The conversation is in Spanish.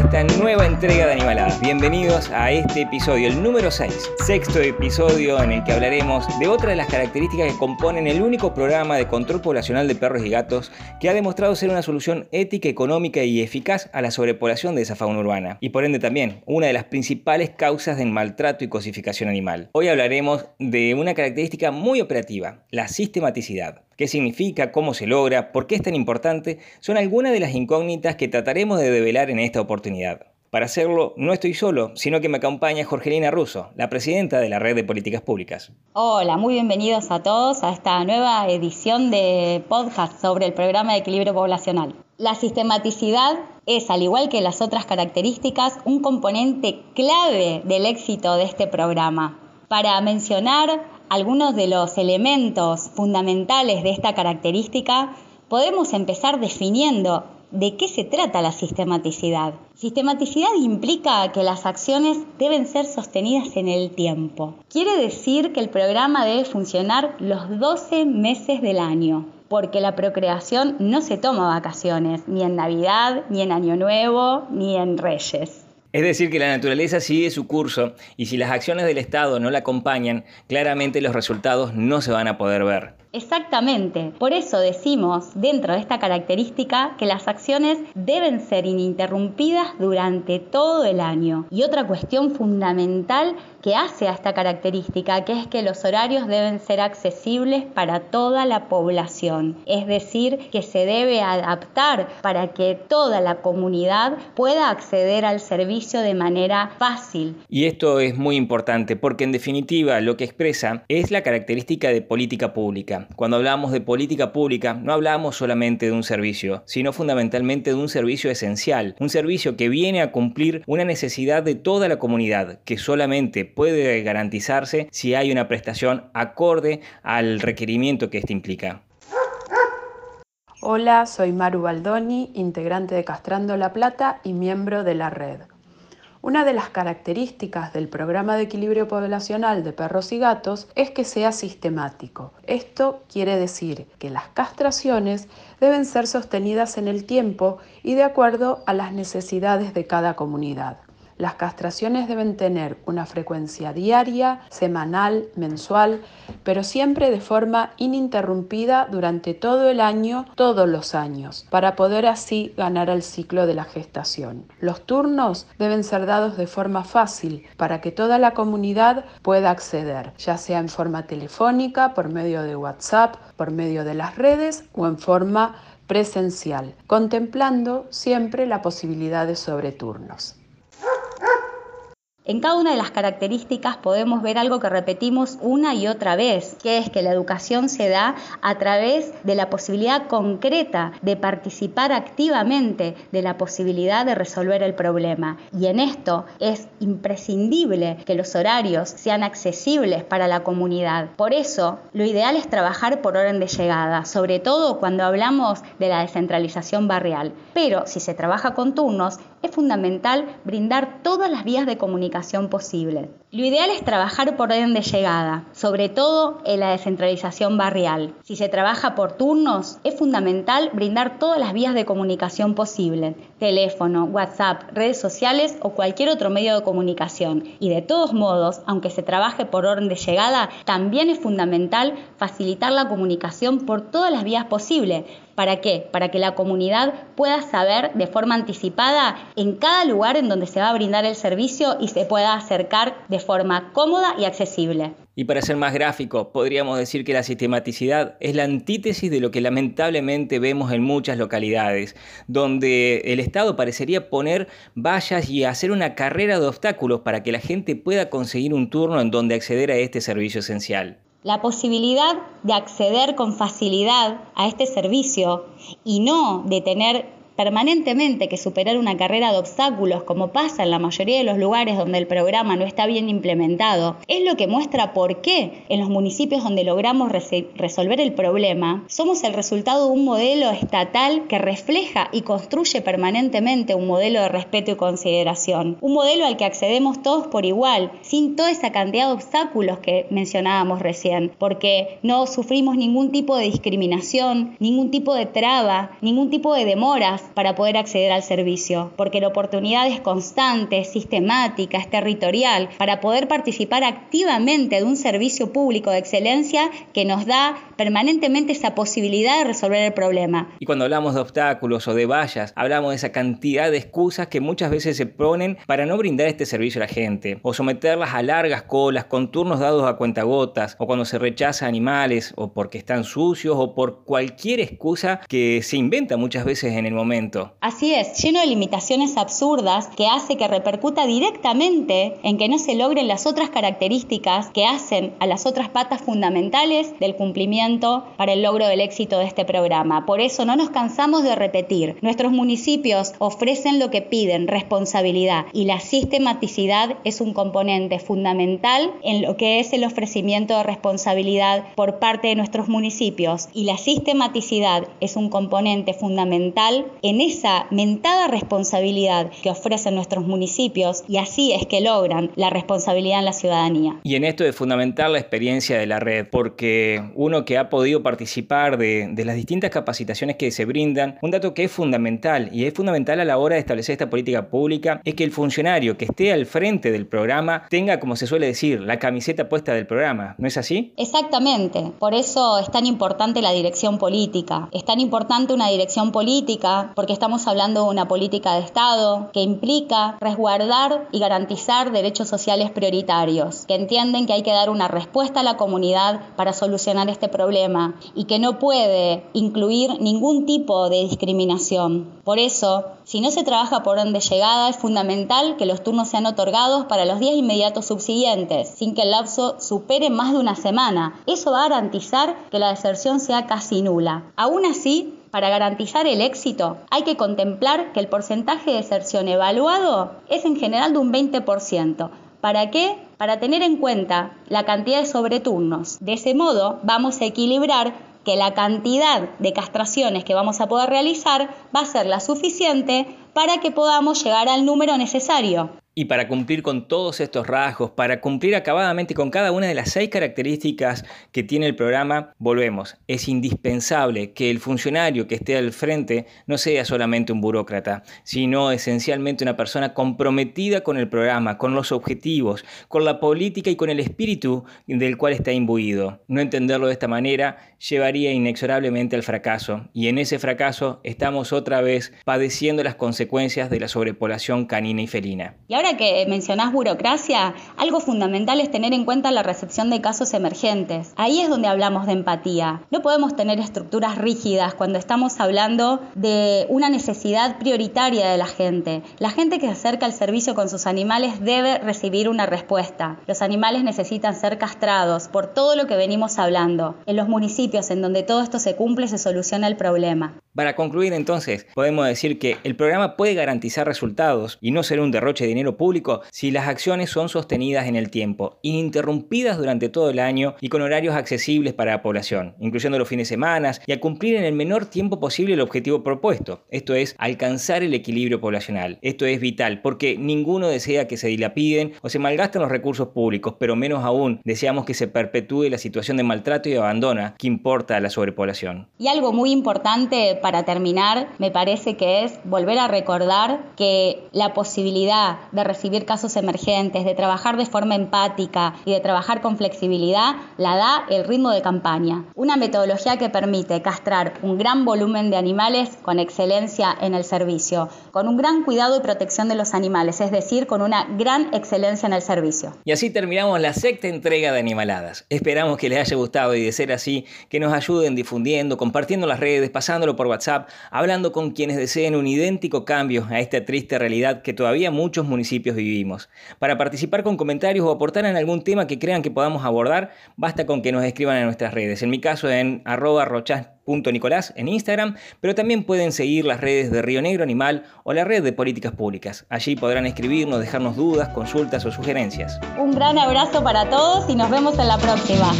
esta nueva entrega de Animaladas. Bienvenidos a este episodio, el número 6, sexto episodio en el que hablaremos de otra de las características que componen el único programa de control poblacional de perros y gatos que ha demostrado ser una solución ética, económica y eficaz a la sobrepoblación de esa fauna urbana y por ende también una de las principales causas del maltrato y cosificación animal. Hoy hablaremos de una característica muy operativa, la sistematicidad qué significa, cómo se logra, por qué es tan importante, son algunas de las incógnitas que trataremos de develar en esta oportunidad. Para hacerlo, no estoy solo, sino que me acompaña Jorgelina Russo, la presidenta de la Red de Políticas Públicas. Hola, muy bienvenidos a todos a esta nueva edición de podcast sobre el programa de equilibrio poblacional. La sistematicidad es, al igual que las otras características, un componente clave del éxito de este programa. Para mencionar algunos de los elementos fundamentales de esta característica, podemos empezar definiendo de qué se trata la sistematicidad. Sistematicidad implica que las acciones deben ser sostenidas en el tiempo. Quiere decir que el programa debe funcionar los 12 meses del año, porque la procreación no se toma vacaciones, ni en Navidad, ni en Año Nuevo, ni en Reyes. Es decir, que la naturaleza sigue su curso y si las acciones del Estado no la acompañan, claramente los resultados no se van a poder ver. Exactamente, por eso decimos dentro de esta característica que las acciones deben ser ininterrumpidas durante todo el año. Y otra cuestión fundamental que hace a esta característica, que es que los horarios deben ser accesibles para toda la población, es decir, que se debe adaptar para que toda la comunidad pueda acceder al servicio de manera fácil. Y esto es muy importante porque en definitiva lo que expresa es la característica de política pública. Cuando hablamos de política pública no hablamos solamente de un servicio, sino fundamentalmente de un servicio esencial, un servicio que viene a cumplir una necesidad de toda la comunidad, que solamente puede garantizarse si hay una prestación acorde al requerimiento que éste implica. Hola, soy Maru Baldoni, integrante de Castrando la Plata y miembro de la red. Una de las características del programa de equilibrio poblacional de perros y gatos es que sea sistemático. Esto quiere decir que las castraciones deben ser sostenidas en el tiempo y de acuerdo a las necesidades de cada comunidad. Las castraciones deben tener una frecuencia diaria, semanal, mensual, pero siempre de forma ininterrumpida durante todo el año, todos los años, para poder así ganar el ciclo de la gestación. Los turnos deben ser dados de forma fácil para que toda la comunidad pueda acceder, ya sea en forma telefónica, por medio de WhatsApp, por medio de las redes o en forma presencial, contemplando siempre la posibilidad de sobreturnos. En cada una de las características podemos ver algo que repetimos una y otra vez, que es que la educación se da a través de la posibilidad concreta de participar activamente de la posibilidad de resolver el problema. Y en esto es imprescindible que los horarios sean accesibles para la comunidad. Por eso, lo ideal es trabajar por orden de llegada, sobre todo cuando hablamos de la descentralización barrial. Pero si se trabaja con turnos, es fundamental brindar todas las vías de comunicación posibles. Lo ideal es trabajar por orden de llegada, sobre todo en la descentralización barrial. Si se trabaja por turnos, es fundamental brindar todas las vías de comunicación posibles, teléfono, WhatsApp, redes sociales o cualquier otro medio de comunicación. Y de todos modos, aunque se trabaje por orden de llegada, también es fundamental facilitar la comunicación por todas las vías posibles, ¿Para qué? Para que la comunidad pueda saber de forma anticipada en cada lugar en donde se va a brindar el servicio y se pueda acercar de forma cómoda y accesible. Y para ser más gráfico, podríamos decir que la sistematicidad es la antítesis de lo que lamentablemente vemos en muchas localidades, donde el Estado parecería poner vallas y hacer una carrera de obstáculos para que la gente pueda conseguir un turno en donde acceder a este servicio esencial. La posibilidad de acceder con facilidad a este servicio y no de tener permanentemente que superar una carrera de obstáculos, como pasa en la mayoría de los lugares donde el programa no está bien implementado, es lo que muestra por qué en los municipios donde logramos resolver el problema, somos el resultado de un modelo estatal que refleja y construye permanentemente un modelo de respeto y consideración, un modelo al que accedemos todos por igual, sin toda esa cantidad de obstáculos que mencionábamos recién, porque no sufrimos ningún tipo de discriminación, ningún tipo de traba, ningún tipo de demoras para poder acceder al servicio, porque la oportunidad es constante, es sistemática, es territorial, para poder participar activamente de un servicio público de excelencia que nos da permanentemente esa posibilidad de resolver el problema. Y cuando hablamos de obstáculos o de vallas, hablamos de esa cantidad de excusas que muchas veces se ponen para no brindar este servicio a la gente, o someterlas a largas colas con turnos dados a cuentagotas, o cuando se rechaza animales, o porque están sucios, o por cualquier excusa que se inventa muchas veces en el momento. Así es, lleno de limitaciones absurdas que hace que repercuta directamente en que no se logren las otras características que hacen a las otras patas fundamentales del cumplimiento para el logro del éxito de este programa. Por eso no nos cansamos de repetir, nuestros municipios ofrecen lo que piden, responsabilidad, y la sistematicidad es un componente fundamental en lo que es el ofrecimiento de responsabilidad por parte de nuestros municipios. Y la sistematicidad es un componente fundamental en esa mentada responsabilidad que ofrecen nuestros municipios y así es que logran la responsabilidad en la ciudadanía. Y en esto es fundamental la experiencia de la red, porque uno que ha podido participar de, de las distintas capacitaciones que se brindan, un dato que es fundamental y es fundamental a la hora de establecer esta política pública es que el funcionario que esté al frente del programa tenga, como se suele decir, la camiseta puesta del programa. ¿No es así? Exactamente. Por eso es tan importante la dirección política. Es tan importante una dirección política porque estamos hablando de una política de Estado que implica resguardar y garantizar derechos sociales prioritarios, que entienden que hay que dar una respuesta a la comunidad para solucionar este problema y que no puede incluir ningún tipo de discriminación. Por eso, si no se trabaja por orden de llegada, es fundamental que los turnos sean otorgados para los días inmediatos subsiguientes, sin que el lapso supere más de una semana. Eso va a garantizar que la deserción sea casi nula. Aún así, para garantizar el éxito, hay que contemplar que el porcentaje de deserción evaluado es en general de un 20%. ¿Para qué? Para tener en cuenta la cantidad de sobreturnos. De ese modo, vamos a equilibrar que la cantidad de castraciones que vamos a poder realizar va a ser la suficiente para que podamos llegar al número necesario. Y para cumplir con todos estos rasgos, para cumplir acabadamente con cada una de las seis características que tiene el programa, volvemos. Es indispensable que el funcionario que esté al frente no sea solamente un burócrata, sino esencialmente una persona comprometida con el programa, con los objetivos, con la política y con el espíritu del cual está imbuido. No entenderlo de esta manera llevaría inexorablemente al fracaso, y en ese fracaso estamos otra vez padeciendo las consecuencias de la sobrepoblación canina y felina. Y ahora que mencionás burocracia, algo fundamental es tener en cuenta la recepción de casos emergentes. Ahí es donde hablamos de empatía. No podemos tener estructuras rígidas cuando estamos hablando de una necesidad prioritaria de la gente. La gente que se acerca al servicio con sus animales debe recibir una respuesta. Los animales necesitan ser castrados por todo lo que venimos hablando. En los municipios en donde todo esto se cumple se soluciona el problema. Para concluir entonces, podemos decir que el programa puede garantizar resultados y no ser un derroche de dinero público si las acciones son sostenidas en el tiempo, ininterrumpidas durante todo el año y con horarios accesibles para la población, incluyendo los fines de semana y a cumplir en el menor tiempo posible el objetivo propuesto, esto es alcanzar el equilibrio poblacional. Esto es vital porque ninguno desea que se dilapiden o se malgasten los recursos públicos, pero menos aún deseamos que se perpetúe la situación de maltrato y abandono que importa a la sobrepoblación. Y algo muy importante para terminar, me parece que es volver a recordar que la posibilidad de recibir casos emergentes, de trabajar de forma empática y de trabajar con flexibilidad, la da el ritmo de campaña. Una metodología que permite castrar un gran volumen de animales con excelencia en el servicio, con un gran cuidado y protección de los animales, es decir, con una gran excelencia en el servicio. Y así terminamos la sexta entrega de Animaladas. Esperamos que les haya gustado y de ser así, que nos ayuden difundiendo, compartiendo las redes, pasándolo por WhatsApp, hablando con quienes deseen un idéntico cambio a esta triste realidad que todavía muchos municipios vivimos. Para participar con comentarios o aportar en algún tema que crean que podamos abordar, basta con que nos escriban en nuestras redes. En mi caso en arroba rochas.nicolás en Instagram, pero también pueden seguir las redes de Río Negro Animal o la red de políticas públicas. Allí podrán escribirnos, dejarnos dudas, consultas o sugerencias. Un gran abrazo para todos y nos vemos en la próxima.